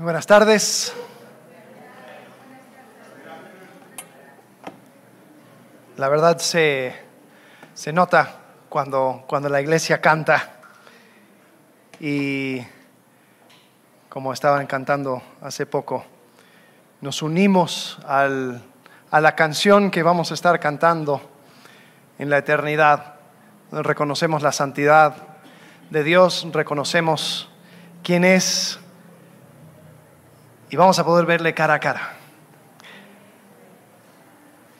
Buenas tardes. La verdad se, se nota cuando, cuando la iglesia canta y como estaban cantando hace poco, nos unimos al, a la canción que vamos a estar cantando en la eternidad. Reconocemos la santidad de Dios, reconocemos quién es y vamos a poder verle cara a cara.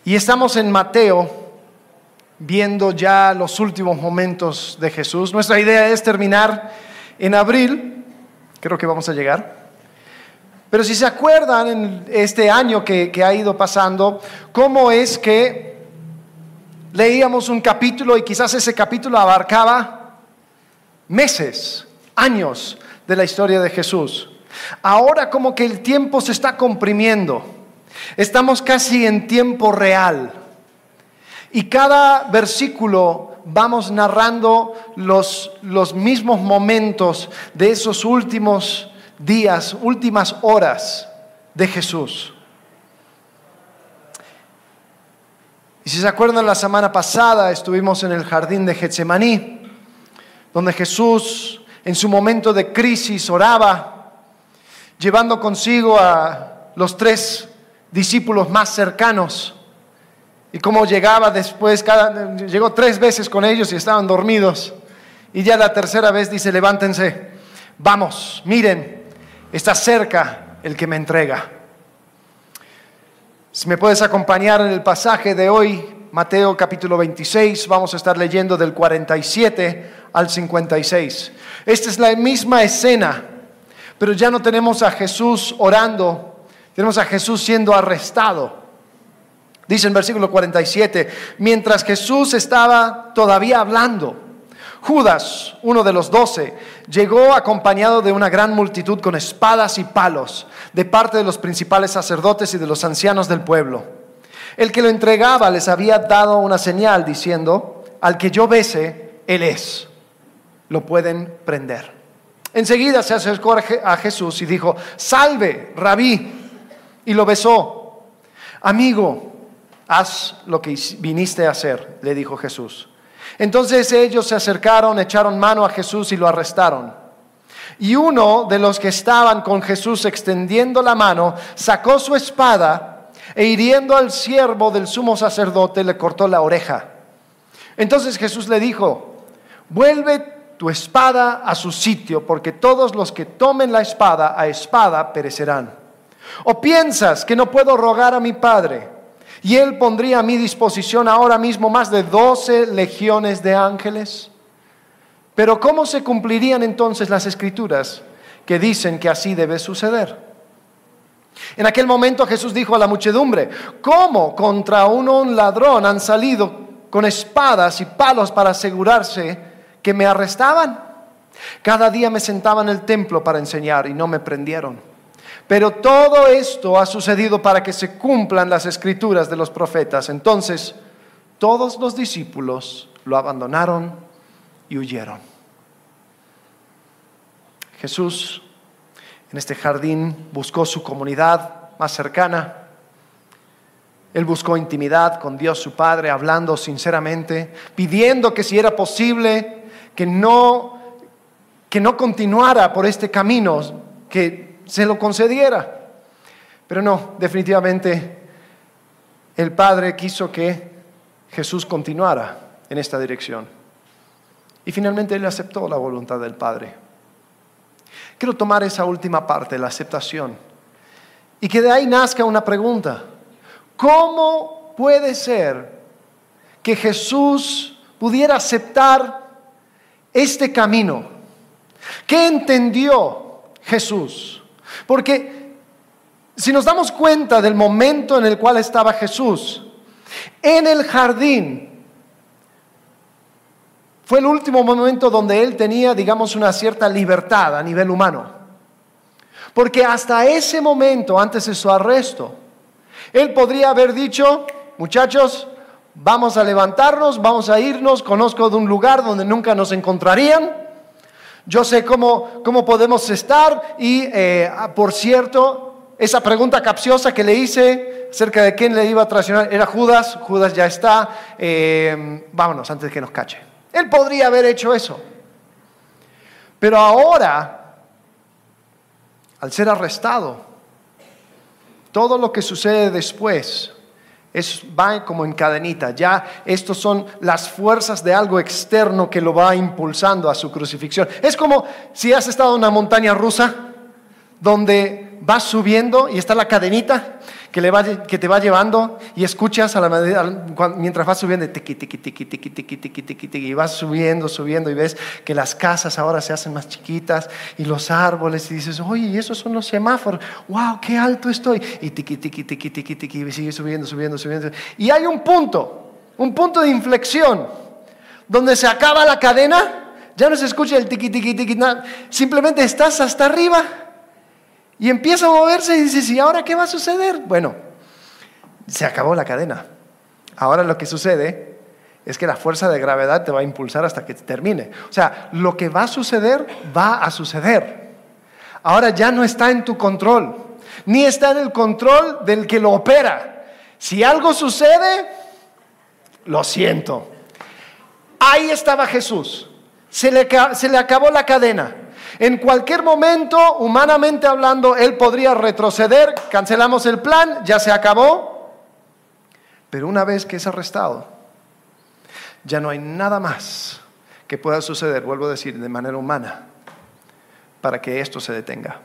Y estamos en Mateo viendo ya los últimos momentos de Jesús. Nuestra idea es terminar en abril, creo que vamos a llegar. Pero si se acuerdan en este año que, que ha ido pasando, cómo es que leíamos un capítulo y quizás ese capítulo abarcaba meses, años de la historia de Jesús. Ahora como que el tiempo se está comprimiendo. Estamos casi en tiempo real. Y cada versículo vamos narrando los, los mismos momentos de esos últimos días, últimas horas de Jesús. Y si se acuerdan, la semana pasada estuvimos en el jardín de Getsemaní, donde Jesús en su momento de crisis oraba llevando consigo a los tres discípulos más cercanos. Y cómo llegaba después, cada, llegó tres veces con ellos y estaban dormidos. Y ya la tercera vez dice, levántense, vamos, miren, está cerca el que me entrega. Si me puedes acompañar en el pasaje de hoy, Mateo capítulo 26, vamos a estar leyendo del 47 al 56. Esta es la misma escena pero ya no tenemos a Jesús orando, tenemos a Jesús siendo arrestado. Dice en versículo 47, mientras Jesús estaba todavía hablando, Judas, uno de los doce, llegó acompañado de una gran multitud con espadas y palos de parte de los principales sacerdotes y de los ancianos del pueblo. El que lo entregaba les había dado una señal diciendo, al que yo bese, él es. Lo pueden prender. Enseguida se acercó a Jesús y dijo, salve, rabí, y lo besó. Amigo, haz lo que viniste a hacer, le dijo Jesús. Entonces ellos se acercaron, echaron mano a Jesús y lo arrestaron. Y uno de los que estaban con Jesús extendiendo la mano, sacó su espada e hiriendo al siervo del sumo sacerdote le cortó la oreja. Entonces Jesús le dijo, vuelve tu espada a su sitio, porque todos los que tomen la espada a espada perecerán. ¿O piensas que no puedo rogar a mi Padre y Él pondría a mi disposición ahora mismo más de doce legiones de ángeles? Pero ¿cómo se cumplirían entonces las escrituras que dicen que así debe suceder? En aquel momento Jesús dijo a la muchedumbre, ¿cómo contra un ladrón han salido con espadas y palos para asegurarse que me arrestaban. Cada día me sentaba en el templo para enseñar y no me prendieron. Pero todo esto ha sucedido para que se cumplan las escrituras de los profetas. Entonces, todos los discípulos lo abandonaron y huyeron. Jesús en este jardín buscó su comunidad más cercana. Él buscó intimidad con Dios su Padre, hablando sinceramente, pidiendo que si era posible que no, que no continuara por este camino, que se lo concediera. Pero no, definitivamente el Padre quiso que Jesús continuara en esta dirección. Y finalmente él aceptó la voluntad del Padre. Quiero tomar esa última parte, la aceptación, y que de ahí nazca una pregunta. ¿Cómo puede ser que Jesús pudiera aceptar este camino. ¿Qué entendió Jesús? Porque si nos damos cuenta del momento en el cual estaba Jesús, en el jardín, fue el último momento donde él tenía, digamos, una cierta libertad a nivel humano. Porque hasta ese momento, antes de su arresto, él podría haber dicho, muchachos, vamos a levantarnos, vamos a irnos, conozco de un lugar donde nunca nos encontrarían, Yo sé cómo, cómo podemos estar y, eh, ah, por cierto, esa pregunta capciosa que le hice acerca de quién le iba a traicionar era Judas. Judas ya está. Eh, vámonos antes de que nos cache. Él podría haber hecho eso. Pero ahora, al ser arrestado, todo lo que sucede después es, va como en cadenita. Ya estos son las fuerzas de algo externo que lo va impulsando a su crucifixión. Es como si has estado en una montaña rusa donde vas subiendo y está la cadenita que, le va, que te va llevando y escuchas a la, mientras vas subiendo, tiqui, tiqui, tiqui, tiqui, tiqui, tiqui, tiqui, tiqui, y vas subiendo, subiendo y ves que las casas ahora se hacen más chiquitas y los árboles y dices, oye, y esos son los semáforos, wow, qué alto estoy. Y tiqui, tiqui, tiqui, tiqui, tiqui, y sigue subiendo, subiendo, subiendo. Y hay un punto, un punto de inflexión, donde se acaba la cadena, ya no se escucha el tiqui, tiqui, tiqui, nada, simplemente estás hasta arriba y empieza a moverse y dices, ¿y ahora qué va a suceder? Bueno, se acabó la cadena. Ahora lo que sucede es que la fuerza de gravedad te va a impulsar hasta que termine. O sea, lo que va a suceder, va a suceder. Ahora ya no está en tu control, ni está en el control del que lo opera. Si algo sucede, lo siento. Ahí estaba Jesús. Se le, se le acabó la cadena. En cualquier momento, humanamente hablando, él podría retroceder, cancelamos el plan, ya se acabó. Pero una vez que es arrestado, ya no hay nada más que pueda suceder, vuelvo a decir, de manera humana, para que esto se detenga.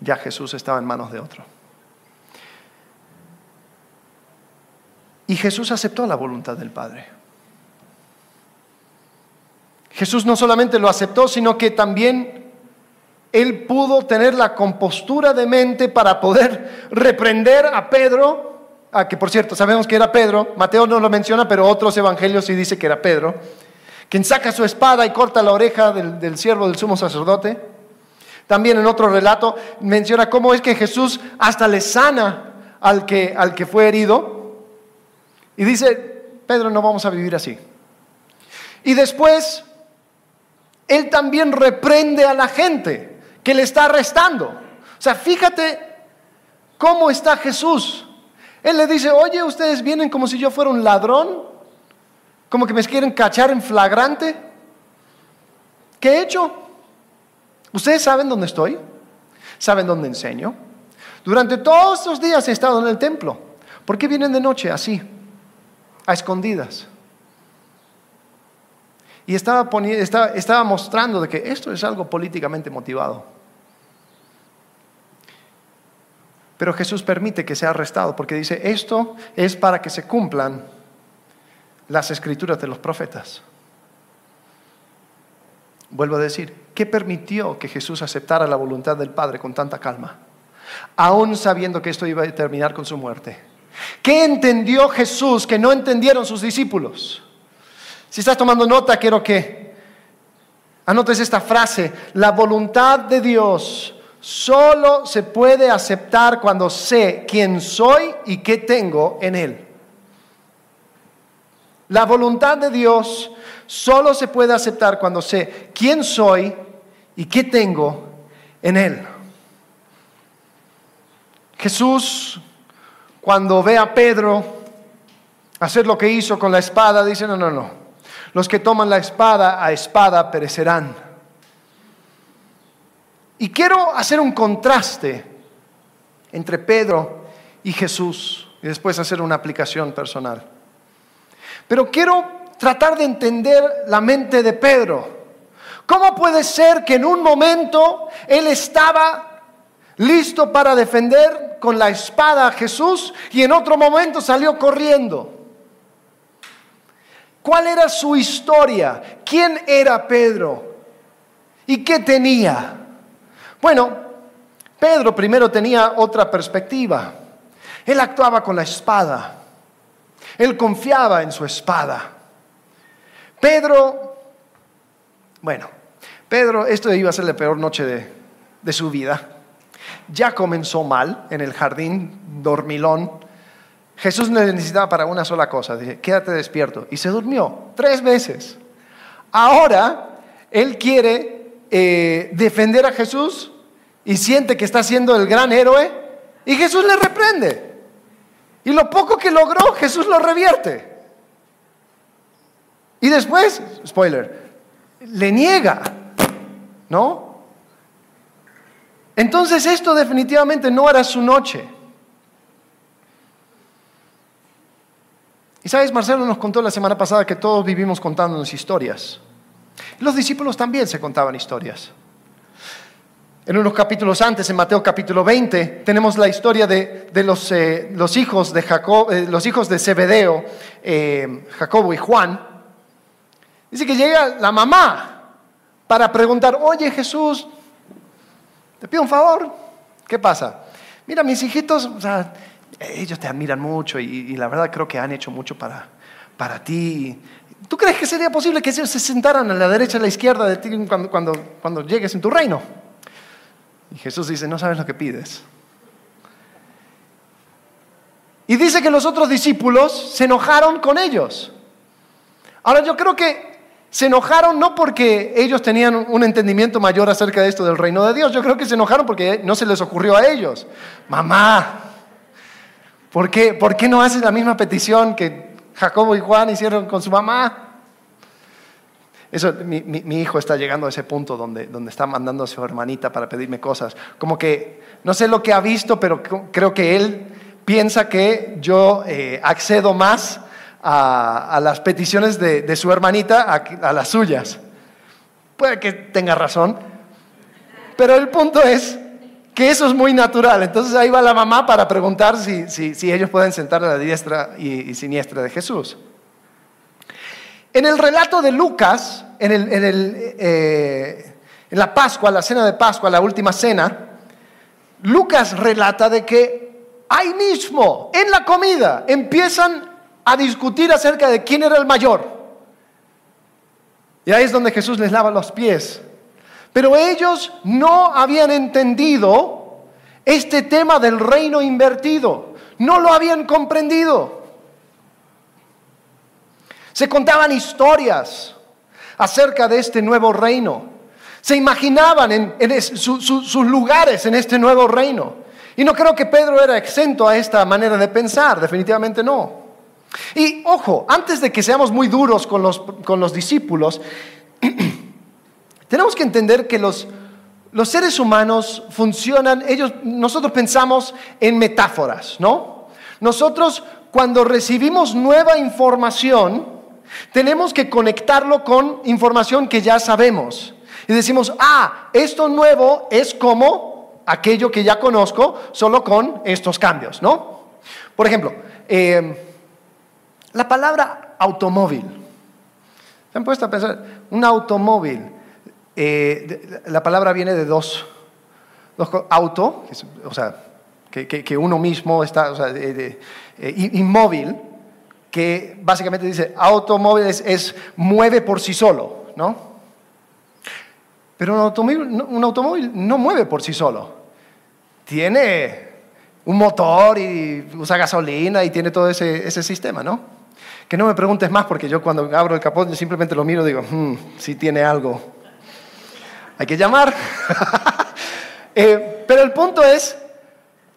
Ya Jesús estaba en manos de otro. Y Jesús aceptó la voluntad del Padre. Jesús no solamente lo aceptó, sino que también él pudo tener la compostura de mente para poder reprender a Pedro, a que por cierto sabemos que era Pedro, Mateo no lo menciona, pero otros evangelios sí dice que era Pedro, quien saca su espada y corta la oreja del, siervo del sumo sacerdote. También en otro relato menciona cómo es que Jesús hasta le sana al que, al que fue herido. Y dice, Pedro, no vamos a vivir así. Y después él también reprende a la gente que le está arrestando. O sea, fíjate cómo está Jesús. Él le dice, oye, ustedes vienen como si yo fuera un ladrón, como que me quieren cachar en flagrante. ¿Qué he hecho? ¿Ustedes saben dónde estoy? ¿Saben dónde enseño? Durante todos estos días he estado en el templo. ¿Por qué vienen de noche así? A escondidas. Y estaba, estaba, mostrando de que esto es algo políticamente motivado. Pero Jesús permite que sea arrestado porque dice, esto es para que se cumplan las escrituras de los profetas. Vuelvo a decir, ¿qué permitió que Jesús aceptara la voluntad del Padre con tanta calma? Aún sabiendo que esto iba a terminar con su muerte. ¿Qué entendió Jesús que no entendieron sus discípulos? Si estás tomando nota, quiero que anotes esta frase. La voluntad de Dios solo se puede aceptar cuando sé quién soy y qué tengo en Él. La voluntad de Dios solo se puede aceptar cuando sé quién soy y qué tengo en Él. Jesús, cuando ve a Pedro hacer lo que hizo con la espada, dice, no, no, no. Los que toman la espada a espada perecerán. Y quiero hacer un contraste entre Pedro y Jesús y después hacer una aplicación personal. Pero quiero tratar de entender la mente de Pedro. ¿Cómo puede ser que en un momento él estaba listo para defender con la espada a Jesús y en otro momento salió corriendo? ¿Cuál era su historia? ¿Quién era Pedro? ¿Y qué tenía? Bueno, Pedro primero tenía otra perspectiva. Él actuaba con la espada. Él confiaba en su espada. Pedro, bueno, Pedro, esto iba a ser la peor noche de, de su vida. Ya comenzó mal en el jardín dormilón Jesús necesitaba para una sola cosa, dice, quédate despierto. Y se durmió tres veces. Ahora, Él quiere eh, defender a Jesús y siente que está siendo el gran héroe y Jesús le reprende. Y lo poco que logró, Jesús lo revierte. Y después, spoiler, le niega, ¿no? Entonces esto definitivamente no era su noche. Y sabes, Marcelo nos contó la semana pasada que todos vivimos contándonos historias. Los discípulos también se contaban historias. En unos capítulos antes, en Mateo capítulo 20, tenemos la historia de, los, eh, los, hijos de Jacob, eh, los hijos de Zebedeo, eh, Jacobo y Juan. Dice que llega la mamá para preguntar, oye Jesús, te pido un favor, ¿qué pasa? Mira, mis hijitos, o sea, ellos te admiran mucho y, la verdad creo que han hecho mucho para, para ti. ¿Tú crees que sería posible que ellos se sentaran a la derecha y a la izquierda de ti cuando, cuando, cuando llegues en tu reino? Y Jesús dice, no sabes lo que pides. Y dice que los otros discípulos se enojaron con ellos. Ahora yo creo que se enojaron no porque ellos tenían un entendimiento mayor acerca de esto del reino de Dios, yo creo que se enojaron porque no se les ocurrió a ellos. Mamá, ¿Por qué, ¿Por qué no haces la misma petición que Jacobo y Juan hicieron con su mamá? Eso, mi, hijo está llegando a ese punto donde, donde está mandando a su hermanita para pedirme cosas. Como que no sé lo que ha visto, pero creo que él piensa que yo eh, accedo más a, las peticiones de, su hermanita a, a las suyas. Puede que tenga razón, pero el punto es que eso es muy natural. Entonces ahí va la mamá para preguntar si, si, ellos pueden sentar a la diestra y, siniestra de Jesús. En el relato de Lucas, en, el, en, el, eh, en la Pascua, la cena de Pascua, la última cena, Lucas relata de que ahí mismo, en la comida, empiezan a discutir acerca de quién era el mayor. Y ahí es donde Jesús les lava los pies pero ellos no habían entendido este tema del reino invertido, no lo habían comprendido. Se contaban historias acerca de este nuevo reino. Se imaginaban en, sus lugares en este nuevo reino. Y no creo que Pedro era exento a esta manera de pensar, definitivamente no. Y ojo, antes de que seamos muy duros con los, con los discípulos, Tenemos que entender que los, los seres humanos funcionan, ellos, nosotros pensamos en metáforas, ¿no? Nosotros cuando recibimos nueva información, tenemos que conectarlo con información que ya sabemos. Y decimos, ah, esto nuevo es como aquello que ya conozco, solo con estos cambios, ¿no? Por ejemplo, eh, la palabra automóvil. ¿Se han puesto a pensar? Un automóvil. Eh, la palabra viene de dos, auto, o sea, que, uno mismo está eh, inmóvil, que básicamente dice automóvil es, mueve por sí solo, ¿no? Pero un automóvil, un automóvil no mueve por sí solo. Tiene un motor y usa gasolina y tiene todo ese, sistema, ¿no? Que no me preguntes más porque yo cuando abro el capó simplemente lo miro y digo, hmm, si tiene algo hay que llamar. Eh, pero el punto es,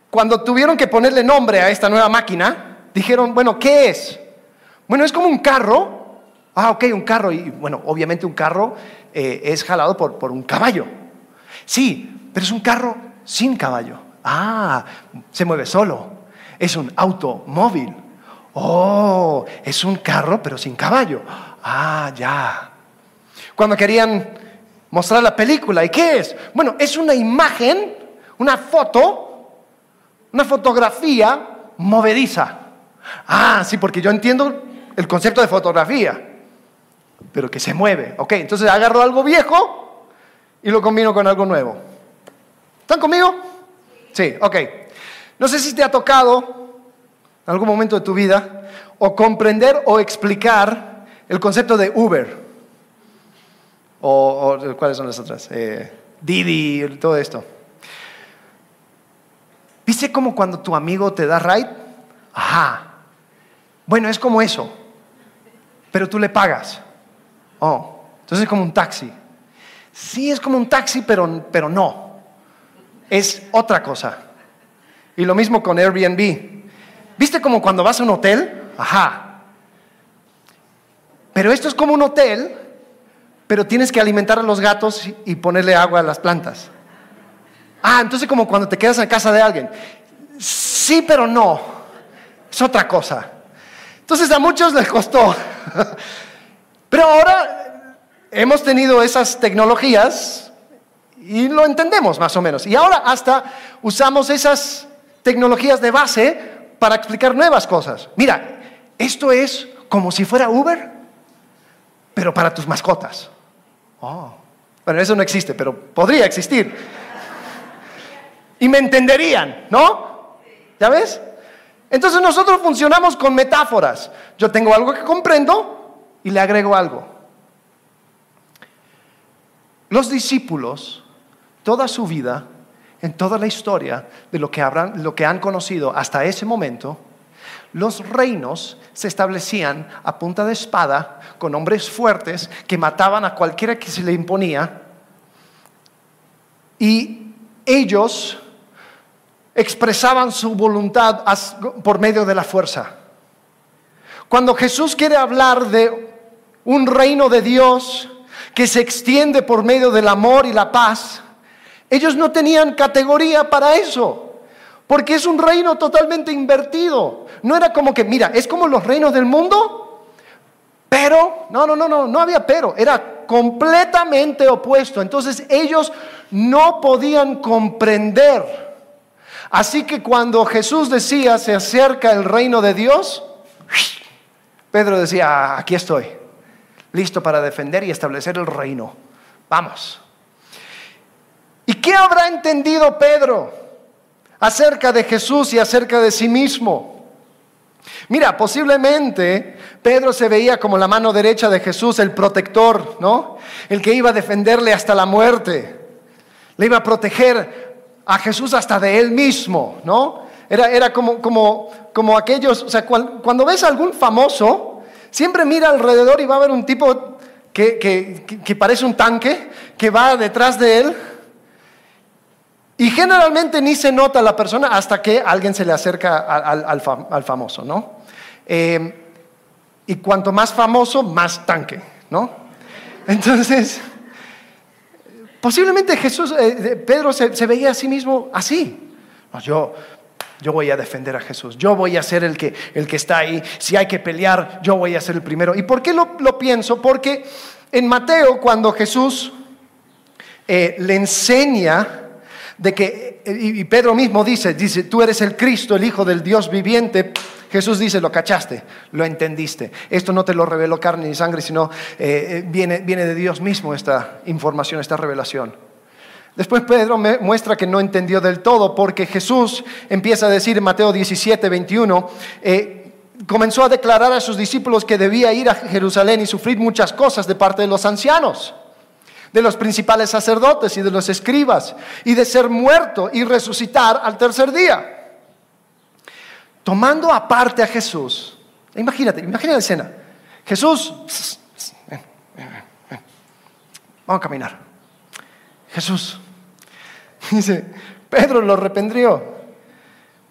cuando tuvieron que ponerle nombre a esta nueva máquina, dijeron, bueno, ¿qué es? Bueno, es como un carro. Ah, ok, un carro. Y bueno, obviamente un carro eh, es jalado por, por un caballo. Sí, pero es un carro sin caballo. Ah, se mueve solo. Es un automóvil. Oh, es un carro pero sin caballo. Ah, ya. Cuando querían mostrar la película. ¿Y qué es? Bueno, es una imagen, una foto, una fotografía movediza. Ah, sí, porque yo entiendo el concepto de fotografía, pero que se mueve. Ok, entonces agarro algo viejo y lo combino con algo nuevo. ¿Están conmigo? Sí, ok. No sé si te ha tocado en algún momento de tu vida o comprender o explicar el concepto de Uber. O, ¿cuáles son las otras? Eh, Didi, todo esto. ¿Viste como cuando tu amigo te da ride? Ajá. Bueno, es como eso. Pero tú le pagas. Oh, entonces es como un taxi. Sí, es como un taxi, pero, pero no. Es otra cosa. Y lo mismo con Airbnb. ¿Viste como cuando vas a un hotel? Ajá. Pero esto es como un hotel, pero tienes que alimentar a los gatos y ponerle agua a las plantas. Ah, entonces como cuando te quedas en casa de alguien. Sí, pero no. Es otra cosa. Entonces a muchos les costó. Pero ahora hemos tenido esas tecnologías y lo entendemos más o menos. Y ahora hasta usamos esas tecnologías de base para explicar nuevas cosas. Mira, esto es como si fuera Uber, pero para tus mascotas. Oh. Bueno, eso no existe, pero podría existir. Y me entenderían, ¿no? ¿Ya ves? Entonces nosotros funcionamos con metáforas. Yo tengo algo que comprendo y le agrego algo. Los discípulos, toda su vida, en toda la historia de lo que, habrán, lo que han conocido hasta ese momento, los reinos se establecían a punta de espada con hombres fuertes que mataban a cualquiera que se le imponía y ellos expresaban su voluntad por medio de la fuerza. Cuando Jesús quiere hablar de un reino de Dios que se extiende por medio del amor y la paz, ellos no tenían categoría para eso, porque es un reino totalmente invertido. No era como que, mira, es como los reinos del mundo, pero, no, no, no, no, no había pero, era completamente opuesto. Entonces ellos no podían comprender Así que cuando Jesús decía, se acerca el reino de Dios, Pedro decía, ah, aquí estoy, listo para defender y establecer el reino. Vamos. ¿Y qué habrá entendido Pedro acerca de Jesús y acerca de sí mismo? Mira, posiblemente Pedro se veía como la mano derecha de Jesús, el protector, ¿no? El que iba a defenderle hasta la muerte. Le iba a proteger a Jesús hasta de él mismo, ¿no? Era, era como, como, como aquellos, o sea, cuando, ves a algún famoso, siempre mira alrededor y va a ver un tipo que, que, parece un tanque, que va detrás de él. Y generalmente ni se nota la persona hasta que alguien se le acerca al, al, famoso, ¿no? Eh, y cuanto más famoso, más tanque, ¿no? Entonces, Posiblemente Jesús, eh, Pedro se, veía a sí mismo así. yo, yo voy a defender a Jesús, yo voy a ser el que, el que está ahí, si hay que pelear, yo voy a ser el primero. ¿Y por qué lo, pienso? Porque en Mateo, cuando Jesús eh, le enseña de que, y Pedro mismo dice, dice, tú eres el Cristo, el Hijo del Dios viviente, Jesús dice, lo cachaste, lo entendiste. Esto no te lo reveló carne ni sangre, sino eh, eh, viene, viene de Dios mismo esta información, esta revelación. Después Pedro me muestra que no entendió del todo porque Jesús empieza a decir en Mateo 17, 21, eh, comenzó a declarar a sus discípulos que debía ir a Jerusalén y sufrir muchas cosas de parte de los ancianos, de los principales sacerdotes y de los escribas, y de ser muerto y resucitar al tercer día tomando aparte a Jesús. Imagínate, imagínate la escena. Jesús, ven, ven, ven, vamos a caminar. Jesús, dice, Pedro lo reprendió.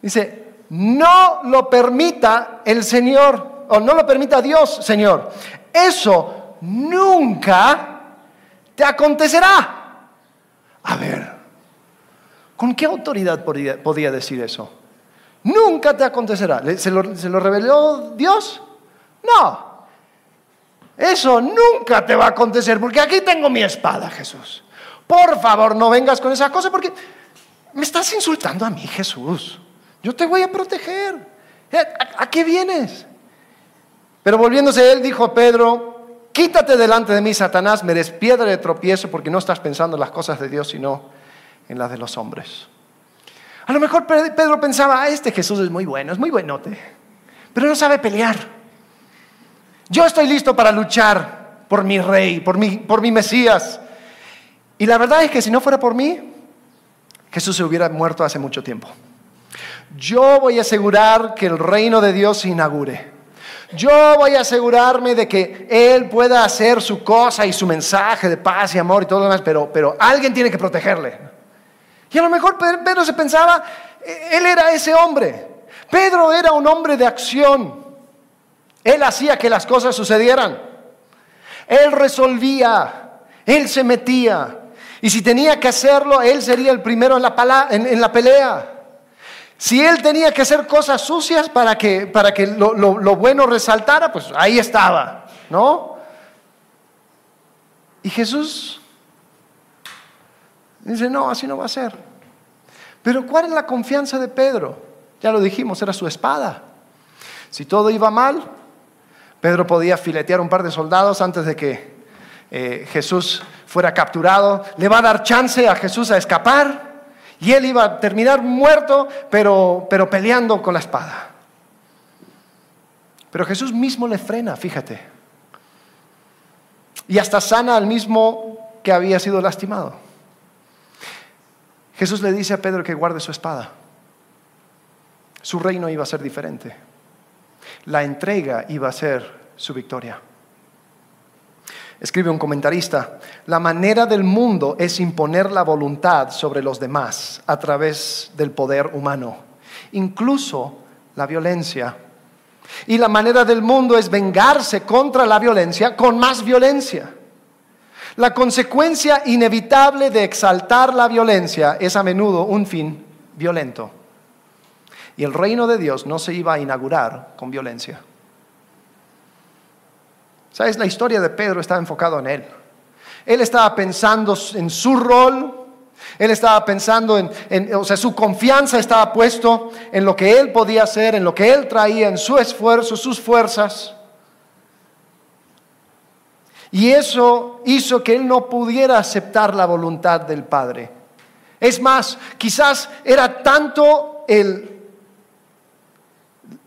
Dice, no lo permita el Señor, o no lo permita Dios, Señor. Eso nunca te acontecerá. A ver, ¿con qué autoridad podía decir eso? Nunca te acontecerá. ¿Se lo, reveló Dios? No. Eso nunca te va a acontecer porque aquí tengo mi espada, Jesús. Por favor, no vengas con esa cosa porque me estás insultando a mí, Jesús. Yo te voy a proteger. Eh, ¿A, qué vienes? Pero volviéndose él, dijo a Pedro, quítate delante de mí, Satanás, me des piedra de tropiezo porque no estás pensando en las cosas de Dios, sino en las de los hombres. A lo mejor Pedro pensaba, ah, este Jesús es muy bueno, es muy buenote, pero no sabe pelear. Yo estoy listo para luchar por mi rey, por mi, por mi Mesías. Y la verdad es que si no fuera por mí, Jesús se hubiera muerto hace mucho tiempo. Yo voy a asegurar que el reino de Dios se inaugure. Yo voy a asegurarme de que Él pueda hacer su cosa y su mensaje de paz y amor y todo lo demás, pero, pero alguien tiene que protegerle. Y a lo mejor Pedro se pensaba, Él era ese hombre. Pedro era un hombre de acción. Él hacía que las cosas sucedieran. Él resolvía, Él se metía. Y si tenía que hacerlo, Él sería el primero en la, en la pelea. Si él tenía que hacer cosas sucias para que, para que lo, lo, bueno resaltara, pues ahí estaba, ¿no? Y Jesús dice, no, así no va a ser. Pero ¿cuál es la confianza de Pedro? Ya lo dijimos, era su espada. Si todo iba mal, Pedro podía filetear un par de soldados antes de que eh, Jesús fuera capturado. Le va a dar chance a Jesús a escapar. Y él iba a terminar muerto, pero, pero peleando con la espada. Pero Jesús mismo le frena, fíjate. Y hasta sana al mismo que había sido lastimado. Jesús le dice a Pedro que guarde su espada. Su reino iba a ser diferente. La entrega iba a ser su victoria. Escribe un comentarista, la manera del mundo es imponer la voluntad sobre los demás a través del poder humano, incluso la violencia. Y la manera del mundo es vengarse contra la violencia con más violencia. La consecuencia inevitable de exaltar la violencia es a menudo un fin violento. Y el reino de Dios no se iba a inaugurar con violencia. ¿Sabes? La historia de Pedro estaba enfocado en él. Él estaba pensando en su rol, él estaba pensando en, o sea, su confianza estaba puesto en lo que él podía hacer, en lo que él traía, en su esfuerzo, sus fuerzas. Y eso hizo que él no pudiera aceptar la voluntad del Padre. Es más, quizás era tanto el,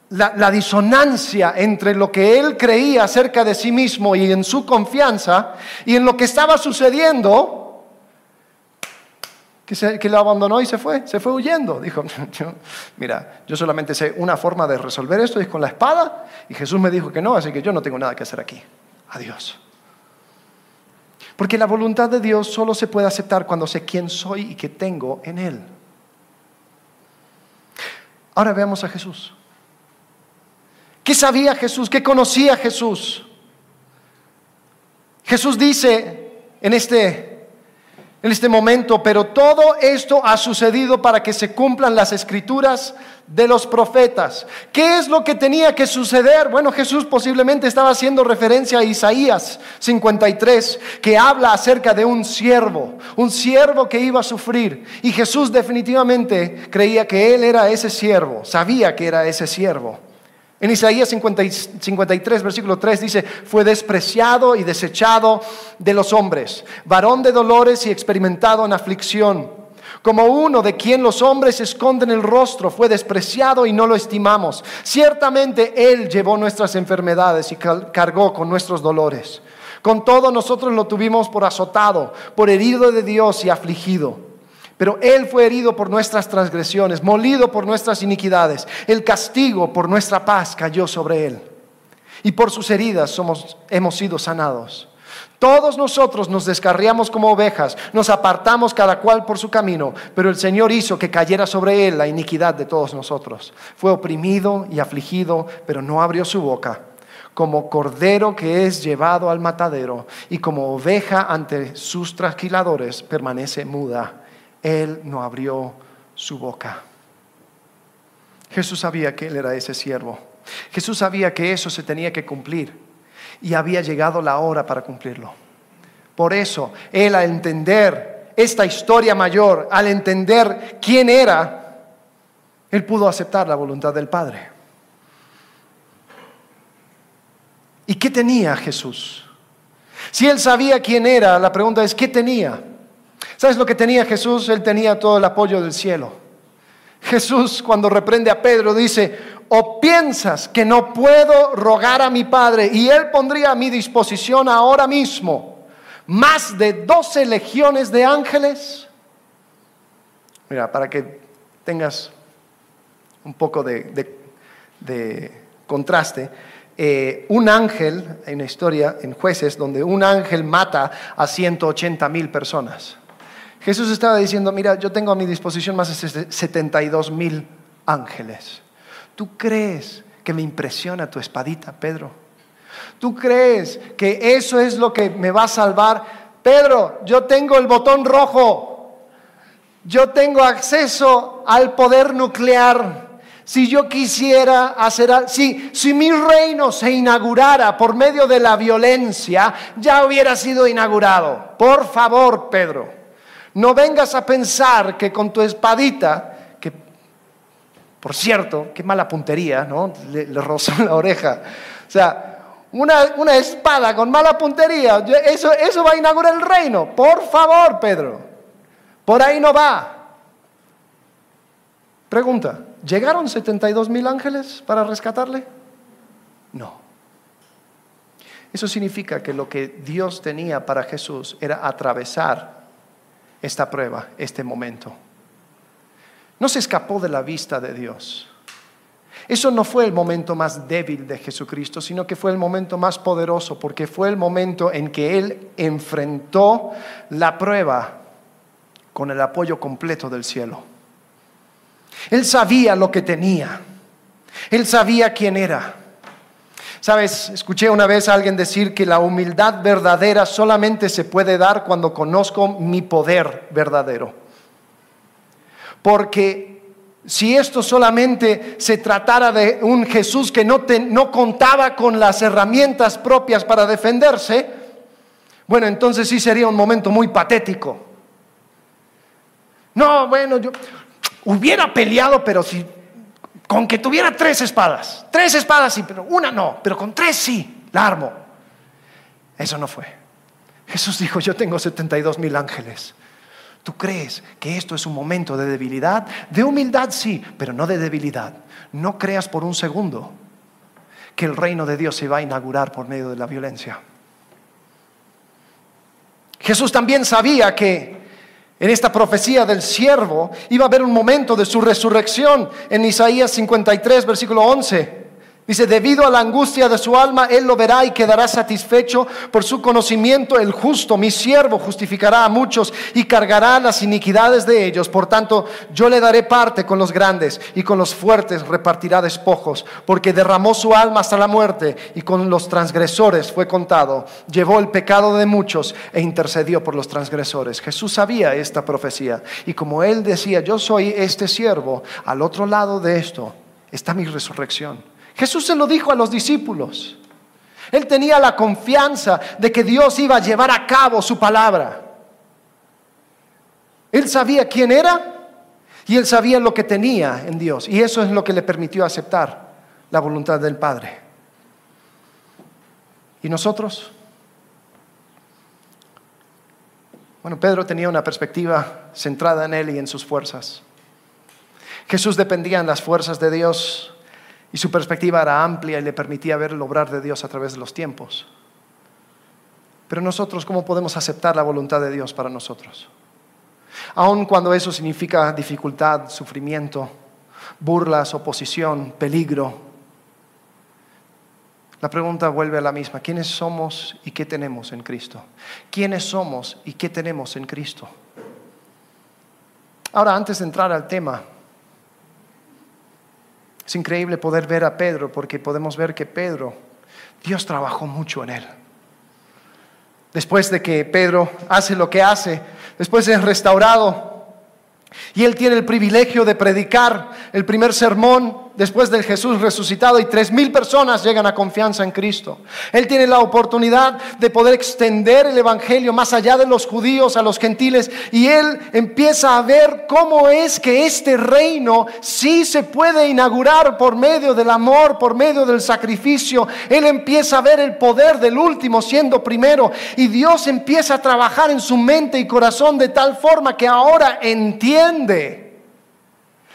la, disonancia entre lo que él creía acerca de sí mismo y en su confianza y en lo que estaba sucediendo, que, que lo abandonó y se fue, se fue huyendo. Dijo, mira, yo solamente sé una forma de resolver esto, es con la espada, y Jesús me dijo que no, así que yo no tengo nada que hacer aquí. Adiós. Porque la voluntad de Dios solo se puede aceptar cuando sé quién soy y qué tengo en Él. Ahora veamos a Jesús. ¿Qué sabía Jesús? ¿Qué conocía Jesús? Jesús dice en este, en este momento, pero todo esto ha sucedido para que se cumplan las escrituras de los profetas. ¿Qué es lo que tenía que suceder? Bueno, Jesús posiblemente estaba haciendo referencia a Isaías 53, que habla acerca de un siervo, un siervo que iba a sufrir. Y Jesús definitivamente creía que él era ese siervo, sabía que era ese siervo. En Isaías 53, versículo 3 dice, fue despreciado y desechado de los hombres, varón de dolores y experimentado en aflicción. Como uno de quien los hombres esconden el rostro, fue despreciado y no lo estimamos. Ciertamente Él llevó nuestras enfermedades y cargó con nuestros dolores. Con todo nosotros lo tuvimos por azotado, por herido de Dios y afligido. Pero Él fue herido por nuestras transgresiones, molido por nuestras iniquidades. El castigo por nuestra paz cayó sobre Él. Y por sus heridas hemos sido sanados. Todos nosotros nos descarriamos como ovejas, nos apartamos cada cual por su camino, pero el Señor hizo que cayera sobre Él la iniquidad de todos nosotros. Fue oprimido y afligido, pero no abrió su boca como cordero que es llevado al matadero y como oveja ante sus trasquiladores permanece muda. Él no abrió su boca. Jesús sabía que Él era ese siervo. Jesús sabía que eso se tenía que cumplir y había llegado la hora para cumplirlo. Por eso, Él al entender esta historia mayor, al entender quién era, Él pudo aceptar la voluntad del Padre. ¿Y qué tenía Jesús? Si Él sabía quién era, la pregunta es, ¿qué tenía? ¿Sabes lo que tenía Jesús? Él tenía todo el apoyo del cielo. Jesús cuando reprende a Pedro dice, o piensas que no puedo rogar a mi Padre y Él pondría a mi disposición ahora mismo más de doce legiones de ángeles. Mira, para que tengas un poco de, contraste, eh, un ángel, hay una historia en jueces donde un ángel mata a 180 mil personas. Jesús estaba diciendo, mira, yo tengo a mi disposición más de 72 mil ángeles. ¿Tú crees que me impresiona tu espadita, Pedro? ¿Tú crees que eso es lo que me va a salvar? Pedro, yo tengo el botón rojo. Yo tengo acceso al poder nuclear. Si yo quisiera hacer, si, si mi reino se inaugurara por medio de la violencia, ya hubiera sido inaugurado. Por favor, Pedro, no vengas a pensar que con tu espadita, que por cierto, qué mala puntería, ¿no? Le, rozó la oreja. O sea, una, una, espada con mala puntería, eso, eso va a inaugurar el reino. Por favor, Pedro, por ahí no va. Pregunta, ¿llegaron 72 mil ángeles para rescatarle? No. Eso significa que lo que Dios tenía para Jesús era atravesar esta prueba, este momento. No se escapó de la vista de Dios. Eso no fue el momento más débil de Jesucristo, sino que fue el momento más poderoso, porque fue el momento en que Él enfrentó la prueba con el apoyo completo del cielo. Él sabía lo que tenía. Él sabía quién era. Sabes, escuché una vez a alguien decir que la humildad verdadera solamente se puede dar cuando conozco mi poder verdadero. Porque si esto solamente se tratara de un Jesús que no, no contaba con las herramientas propias para defenderse, bueno, entonces sí sería un momento muy patético. No, bueno, yo hubiera peleado, pero si con que tuviera tres espadas, tres espadas sí, pero una no, pero con tres sí, la armo. Eso no fue. Jesús dijo, yo tengo 72 mil ángeles. ¿Tú crees que esto es un momento de debilidad? De humildad sí, pero no de debilidad. No creas por un segundo que el reino de Dios se va a inaugurar por medio de la violencia. Jesús también sabía que en esta profecía del siervo iba a haber un momento de su resurrección en Isaías 53, versículo 11. Dice, debido a la angustia de su alma, él lo verá y quedará satisfecho por su conocimiento. El justo, mi siervo, justificará a muchos y cargará las iniquidades de ellos. Por tanto, yo le daré parte con los grandes y con los fuertes repartirá despojos, porque derramó su alma hasta la muerte y con los transgresores fue contado. Llevó el pecado de muchos e intercedió por los transgresores. Jesús sabía esta profecía y como él decía, yo soy este siervo, al otro lado de esto está mi resurrección. Jesús se lo dijo a los discípulos. Él tenía la confianza de que Dios iba a llevar a cabo su palabra. Él sabía quién era y él sabía lo que tenía en Dios. Y eso es lo que le permitió aceptar la voluntad del Padre. ¿Y nosotros? Bueno, Pedro tenía una perspectiva centrada en él y en sus fuerzas. Jesús dependía en las fuerzas de Dios y su perspectiva era amplia y le permitía ver el obrar de Dios a través de los tiempos. Pero nosotros, ¿cómo podemos aceptar la voluntad de Dios para nosotros? Aun cuando eso significa dificultad, sufrimiento, burlas, oposición, peligro. La pregunta vuelve a la misma. ¿Quiénes somos y qué tenemos en Cristo? ¿Quiénes somos y qué tenemos en Cristo? Ahora, antes de entrar al tema, es increíble poder ver a Pedro porque podemos ver que Pedro, Dios trabajó mucho en él. Después de que Pedro hace lo que hace, después es restaurado y él tiene el privilegio de predicar el primer sermón después del Jesús resucitado y tres mil personas llegan a confianza en Cristo. Él tiene la oportunidad de poder extender el Evangelio más allá de los judíos a los gentiles y él empieza a ver cómo es que este reino sí se puede inaugurar por medio del amor, por medio del sacrificio. Él empieza a ver el poder del último siendo primero y Dios empieza a trabajar en su mente y corazón de tal forma que ahora entiende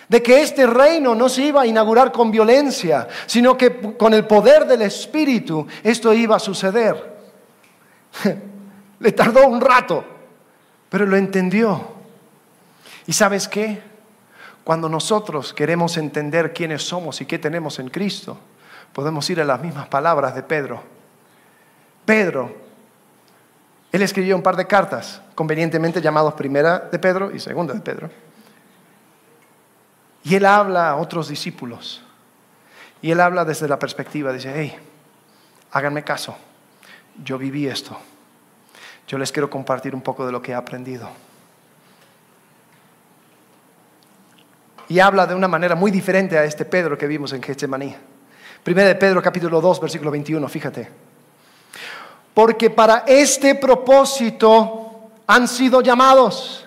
de que este reino no se iba a inaugurar con violencia, sino que con el poder del Espíritu esto iba a suceder. Le tardó un rato, pero lo entendió. ¿Y sabes qué? Cuando nosotros queremos entender quiénes somos y qué tenemos en Cristo, podemos ir a las mismas palabras de Pedro. Pedro, él escribió un par de cartas, convenientemente llamados primera de Pedro y segunda de Pedro. Y él habla a otros discípulos. Y él habla desde la perspectiva, dice, hey, háganme caso, yo viví esto. Yo les quiero compartir un poco de lo que he aprendido. Y habla de una manera muy diferente a este Pedro que vimos en Getsemaní. Primera de Pedro capítulo 2, versículo 21, fíjate. Porque para este propósito han sido llamados.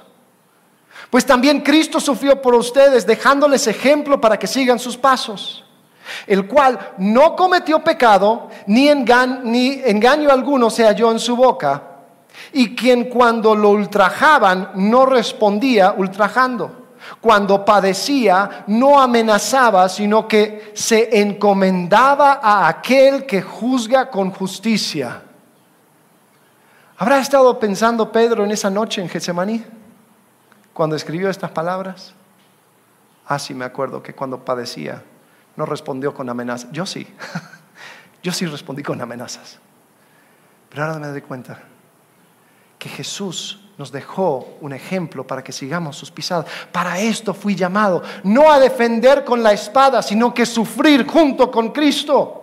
Pues también Cristo sufrió por ustedes, dejándoles ejemplo para que sigan sus pasos el cual no cometió pecado, ni, engaño alguno se halló en su boca, y quien cuando lo ultrajaban no respondía ultrajando. Cuando padecía no amenazaba, sino que se encomendaba a aquel que juzga con justicia. ¿Habrá estado pensando Pedro en esa noche en Getsemaní cuando escribió estas palabras? Ah, sí, me acuerdo que cuando padecía no respondió con amenazas. Yo sí, yo sí respondí con amenazas. Pero ahora me doy cuenta que Jesús nos dejó un ejemplo para que sigamos sus pisadas. Para esto fui llamado, no a defender con la espada, sino que sufrir junto con Cristo.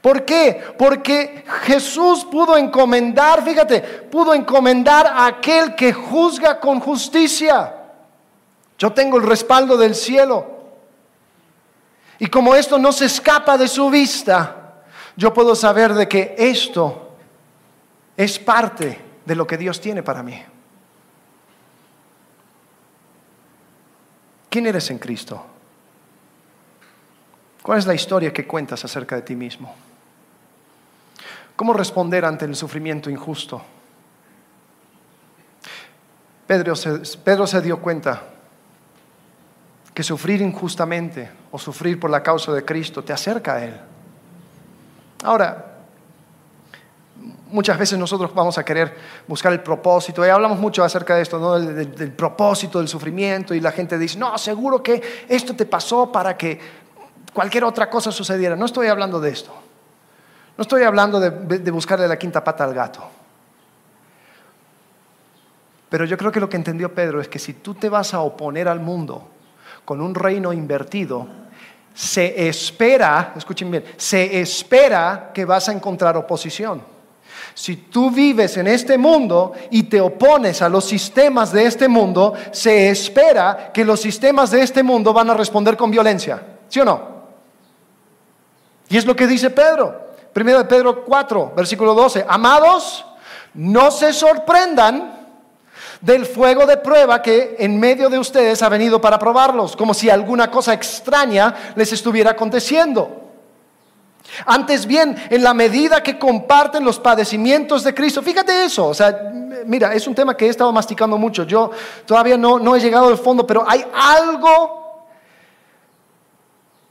¿Por qué? Porque Jesús pudo encomendar, fíjate, pudo encomendar a aquel que juzga con justicia. Yo tengo el respaldo del cielo. Y como esto no se escapa de su vista, yo puedo saber de que esto es parte de lo que Dios tiene para mí. ¿Quién eres en Cristo? ¿Cuál es la historia que cuentas acerca de ti mismo? ¿Cómo responder ante el sufrimiento injusto? Pedro se, Pedro se dio cuenta que sufrir injustamente o sufrir por la causa de Cristo te acerca a Él. Ahora, muchas veces nosotros vamos a querer buscar el propósito, y hablamos mucho acerca de esto, ¿no? del, propósito del sufrimiento, y la gente dice, no, seguro que esto te pasó para que cualquier otra cosa sucediera. No estoy hablando de esto. No estoy hablando de, buscarle la quinta pata al gato. Pero yo creo que lo que entendió Pedro es que si tú te vas a oponer al mundo, con un reino invertido, se espera, escuchen bien, se espera que vas a encontrar oposición. Si tú vives en este mundo y te opones a los sistemas de este mundo, se espera que los sistemas de este mundo van a responder con violencia. ¿Sí o no? Y es lo que dice Pedro. Primero de Pedro 4, versículo 12. Amados, no se sorprendan del fuego de prueba que en medio de ustedes ha venido para probarlos, como si alguna cosa extraña les estuviera aconteciendo. Antes bien, en la medida que comparten los padecimientos de Cristo, fíjate eso, o sea, mira, es un tema que he estado masticando mucho, yo todavía no, no he llegado al fondo, pero hay algo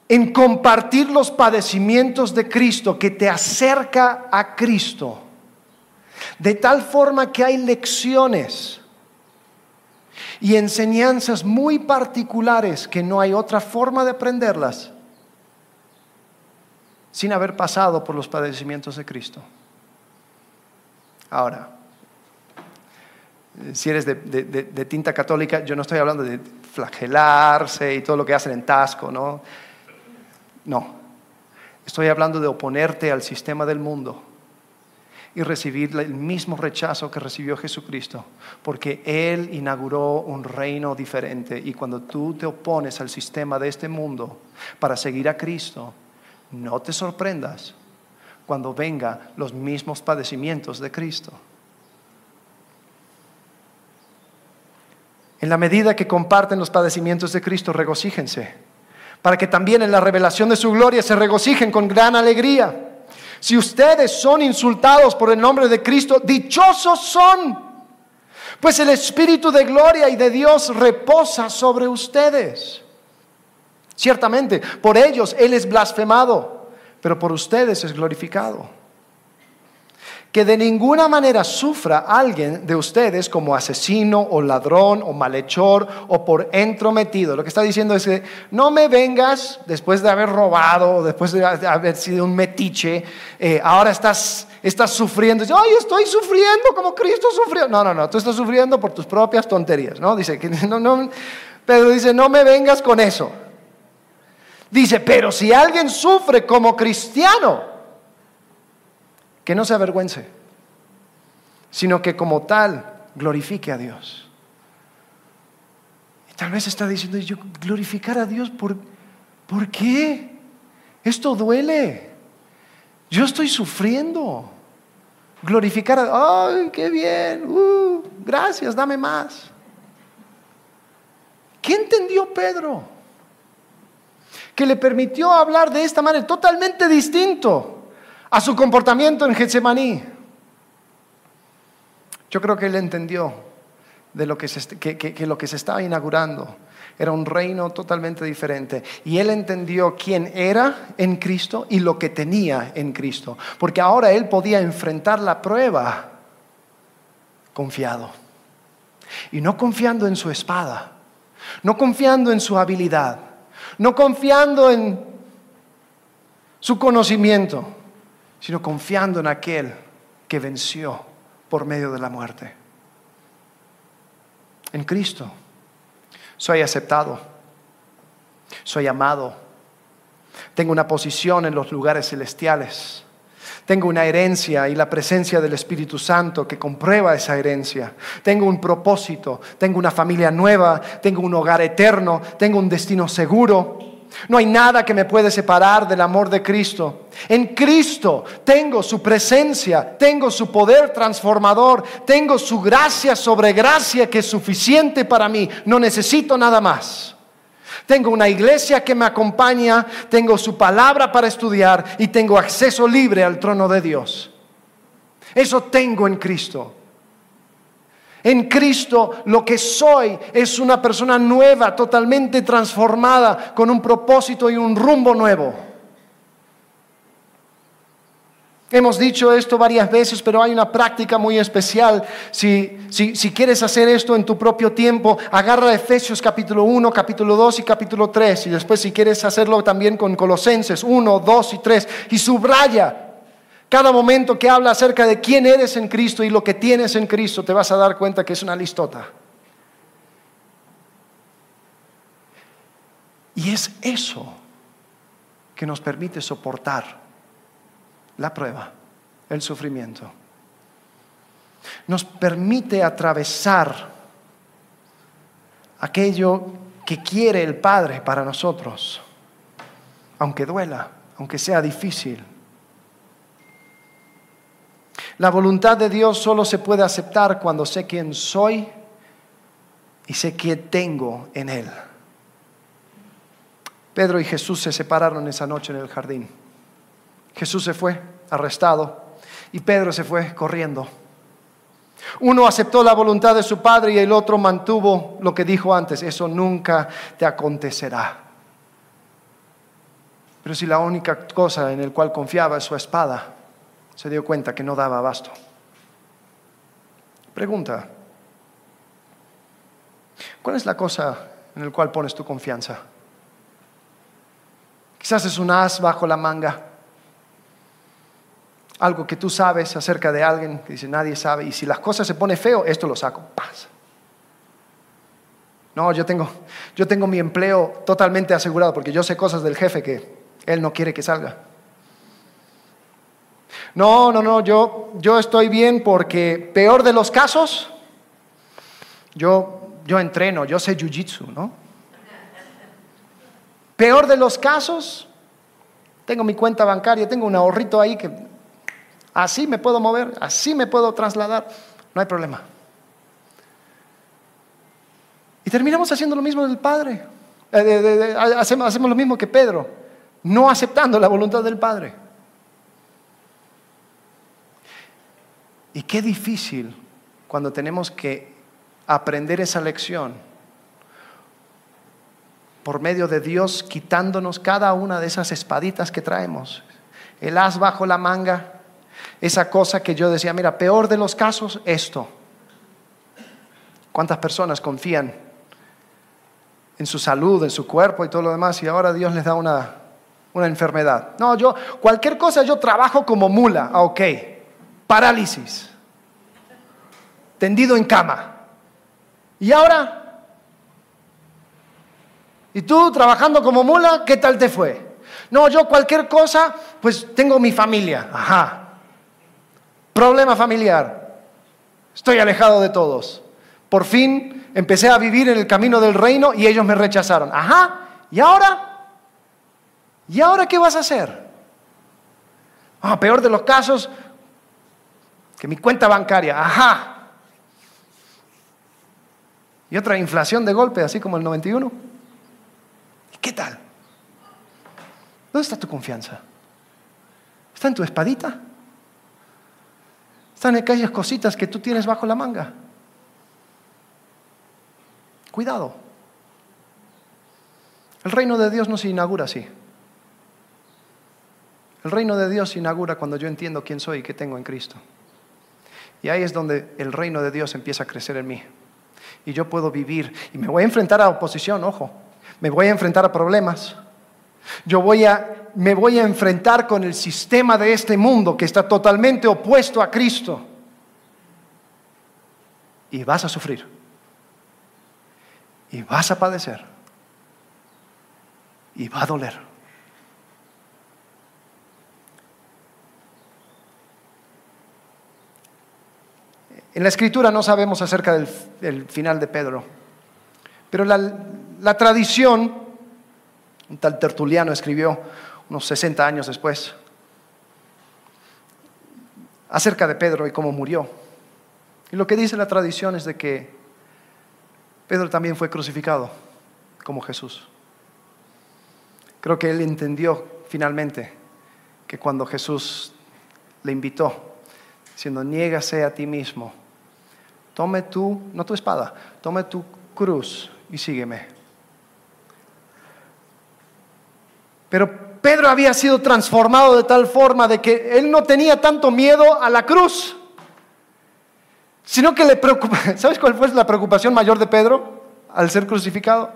en compartir los padecimientos de Cristo que te acerca a Cristo, de tal forma que hay lecciones y enseñanzas muy particulares que no hay otra forma de aprenderlas sin haber pasado por los padecimientos de Cristo. Ahora, si eres de, tinta católica, yo no estoy hablando de flagelarse y todo lo que hacen en Tasco, ¿no? No, estoy hablando de oponerte al sistema del mundo y recibir el mismo rechazo que recibió Jesucristo, porque Él inauguró un reino diferente. Y cuando tú te opones al sistema de este mundo para seguir a Cristo, no te sorprendas cuando vengan los mismos padecimientos de Cristo. En la medida que comparten los padecimientos de Cristo, regocíjense, para que también en la revelación de su gloria se regocijen con gran alegría. Si ustedes son insultados por el nombre de Cristo, dichosos son, pues el Espíritu de gloria y de Dios reposa sobre ustedes. Ciertamente, por ellos Él es blasfemado, pero por ustedes es glorificado. Que de ninguna manera sufra alguien de ustedes como asesino o ladrón o malhechor o por entrometido. Lo que está diciendo es que no me vengas después de haber robado, después de haber sido un metiche, eh, ahora estás, estás sufriendo. Dice, ay, estoy sufriendo como Cristo sufrió. No, no, no, tú estás sufriendo por tus propias tonterías, ¿no? Dice no, no, Pedro dice, no me vengas con eso. Dice, pero si alguien sufre como cristiano, que no se avergüence, sino que como tal glorifique a Dios. Y tal vez está diciendo, yo glorificar a Dios, ¿por, ¿por qué? Esto duele. Yo estoy sufriendo. Glorificar a ¡ay, qué bien! Uh, gracias, dame más. ¿Qué entendió Pedro? Que le permitió hablar de esta manera totalmente distinto a su comportamiento en Getsemaní. Yo creo que él entendió de lo que, se, que, lo que se estaba inaugurando era un reino totalmente diferente. Y él entendió quién era en Cristo y lo que tenía en Cristo. Porque ahora él podía enfrentar la prueba confiado. Y no confiando en su espada, no confiando en su habilidad, no confiando en su conocimiento, sino confiando en aquel que venció por medio de la muerte. En Cristo soy aceptado, soy amado, tengo una posición en los lugares celestiales. Tengo una herencia y la presencia del Espíritu Santo que comprueba esa herencia. Tengo un propósito, tengo una familia nueva, tengo un hogar eterno, tengo un destino seguro. No hay nada que me puede separar del amor de Cristo. En Cristo tengo su presencia, tengo su poder transformador, tengo su gracia sobre gracia que es suficiente para mí. No necesito nada más. Tengo una iglesia que me acompaña, tengo su palabra para estudiar y tengo acceso libre al trono de Dios. Eso tengo en Cristo. En Cristo lo que soy es una persona nueva, totalmente transformada, con un propósito y un rumbo nuevo. Hemos dicho esto varias veces, pero hay una práctica muy especial. Si, si, quieres hacer esto en tu propio tiempo, agarra Efesios capítulo 1, capítulo 2 y capítulo 3. Y después si quieres hacerlo también con Colosenses 1, 2 y 3. Y subraya cada momento que habla acerca de quién eres en Cristo y lo que tienes en Cristo, te vas a dar cuenta que es una listota. Y es eso que nos permite soportar la prueba, el sufrimiento. Nos permite atravesar aquello que quiere el Padre para nosotros, aunque duela, aunque sea difícil. La voluntad de Dios solo se puede aceptar cuando sé quién soy y sé qué tengo en Él. Pedro y Jesús se separaron esa noche en el jardín. Jesús se fue arrestado y Pedro se fue corriendo. Uno aceptó la voluntad de su padre y el otro mantuvo lo que dijo antes, eso nunca te acontecerá. Pero si la única cosa en la cual confiaba es su espada, se dio cuenta que no daba abasto. Pregunta, ¿cuál es la cosa en la cual pones tu confianza? Quizás es un as bajo la manga, algo que tú sabes acerca de alguien que dice nadie sabe, y si las cosas se pone feo, esto lo saco. No, yo tengo, yo tengo mi empleo totalmente asegurado porque yo sé cosas del jefe que él no quiere que salga. No, no, no, yo, yo estoy bien porque peor de los casos, yo, yo entreno, yo sé jiu-jitsu, ¿no? Peor de los casos, tengo mi cuenta bancaria, tengo un ahorrito ahí que así me puedo mover, así me puedo trasladar, no hay problema. Y terminamos haciendo lo mismo del Padre. Eh, hacemos lo mismo que Pedro, no aceptando la voluntad del Padre. Y qué difícil cuando tenemos que aprender esa lección por medio de Dios quitándonos cada una de esas espaditas que traemos. El as bajo la manga, Esa cosa que yo decía, mira, peor de los casos, esto. ¿Cuántas personas confían en su salud, en su cuerpo y todo lo demás y ahora Dios les da una, una enfermedad? No, yo, cualquier cosa yo trabajo como mula, ah, ok. Parálisis. Tendido en cama. ¿Y ahora? ¿Y tú trabajando como mula, qué tal te fue? No, yo cualquier cosa, pues tengo mi familia. Ajá. Problema familiar. Estoy alejado de todos. Por fin empecé a vivir en el camino del reino y ellos me rechazaron. Ajá. ¿Y ahora? ¿Y ahora qué vas a hacer? Ah, peor de los casos, que mi cuenta bancaria. Ajá. Y otra inflación de golpe, así como el 91. ¿Qué tal? ¿Dónde está tu confianza? ¿Está en tu espadita? ¿Están en aquellas cositas que tú tienes bajo la manga? Cuidado. El reino de Dios no se inaugura así. El reino de Dios se inaugura cuando yo entiendo quién soy y qué tengo en Cristo. Y ahí es donde el reino de Dios empieza a crecer en mí. Y yo puedo vivir. Y me voy a enfrentar a oposición, ojo me voy a enfrentar a problemas. Yo voy a, me voy a enfrentar con el sistema de este mundo que está totalmente opuesto a Cristo. Y vas a sufrir. Y vas a padecer. Y va a doler. En la escritura no sabemos acerca del, final de Pedro, pero la, la tradición, un tal Tertuliano escribió unos 60 años después, acerca de Pedro y cómo murió. Y lo que dice la tradición es de que Pedro también fue crucificado como Jesús. Creo que él entendió finalmente que cuando Jesús le invitó, diciendo, niégase a ti mismo, tome tú, no tu espada, tome tu cruz y sígueme. Pero Pedro había sido transformado de tal forma de que él no tenía tanto miedo a la cruz, sino que le preocupa. ¿Sabes cuál fue la preocupación mayor de Pedro al ser crucificado?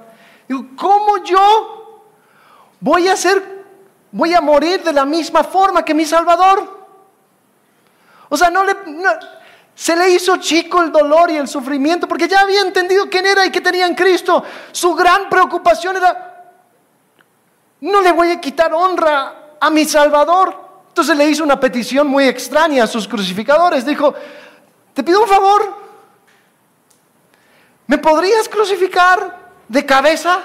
Digo, ¿cómo yo voy a ser, voy a morir de la misma forma que mi Salvador? O sea, no le, se le hizo chico el dolor y el sufrimiento porque ya había entendido quién era y qué tenía en Cristo. Su gran preocupación era, no le voy a quitar honra a mi Salvador. Entonces le hizo una petición muy extraña a sus crucificadores. Dijo, te pido un favor, ¿me podrías crucificar de cabeza?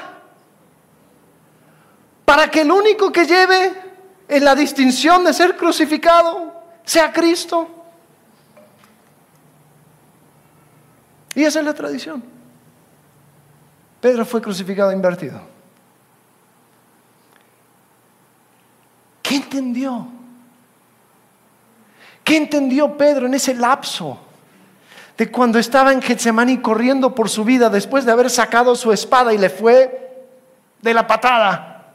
Para que el único que lleve en la distinción de ser crucificado sea Cristo. Y esa es la tradición. Pedro fue crucificado invertido. ¿Qué entendió? ¿Qué entendió Pedro en ese lapso? De cuando estaba en Getsemaní corriendo por su vida después de haber sacado su espada y le fue de la patada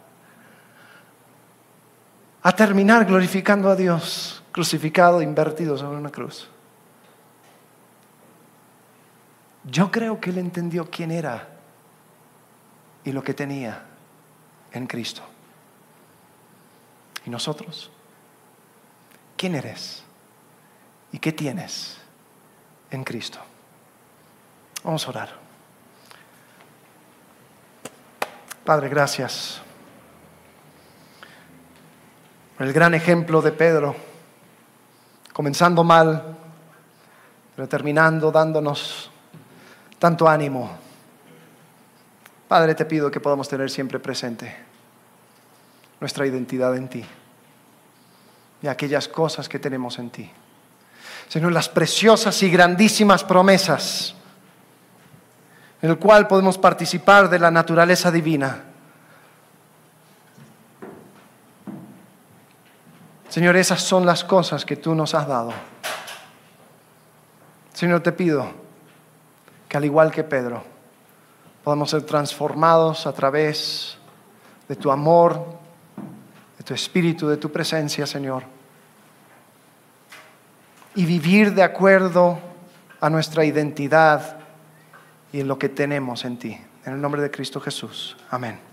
a terminar glorificando a Dios, crucificado, invertido sobre una cruz. Yo creo que él entendió quién era y lo que tenía en Cristo. ¿Y nosotros? ¿Quién eres? ¿Y qué tienes en Cristo? Vamos a orar. Padre, gracias por el gran ejemplo de Pedro, comenzando mal, pero terminando dándonos tanto ánimo. Padre, te pido que podamos tener siempre presente nuestra identidad en ti y aquellas cosas que tenemos en ti. Señor, las preciosas y grandísimas promesas en el cual podemos participar de la naturaleza divina. Señor, esas son las cosas que tú nos has dado. Señor, te pido que al igual que Pedro, podamos ser transformados a través de tu amor, de tu espíritu, de tu presencia, Señor. y vivir de acuerdo a nuestra identidad y en lo que tenemos en ti. En el nombre de Cristo Jesús. Amén.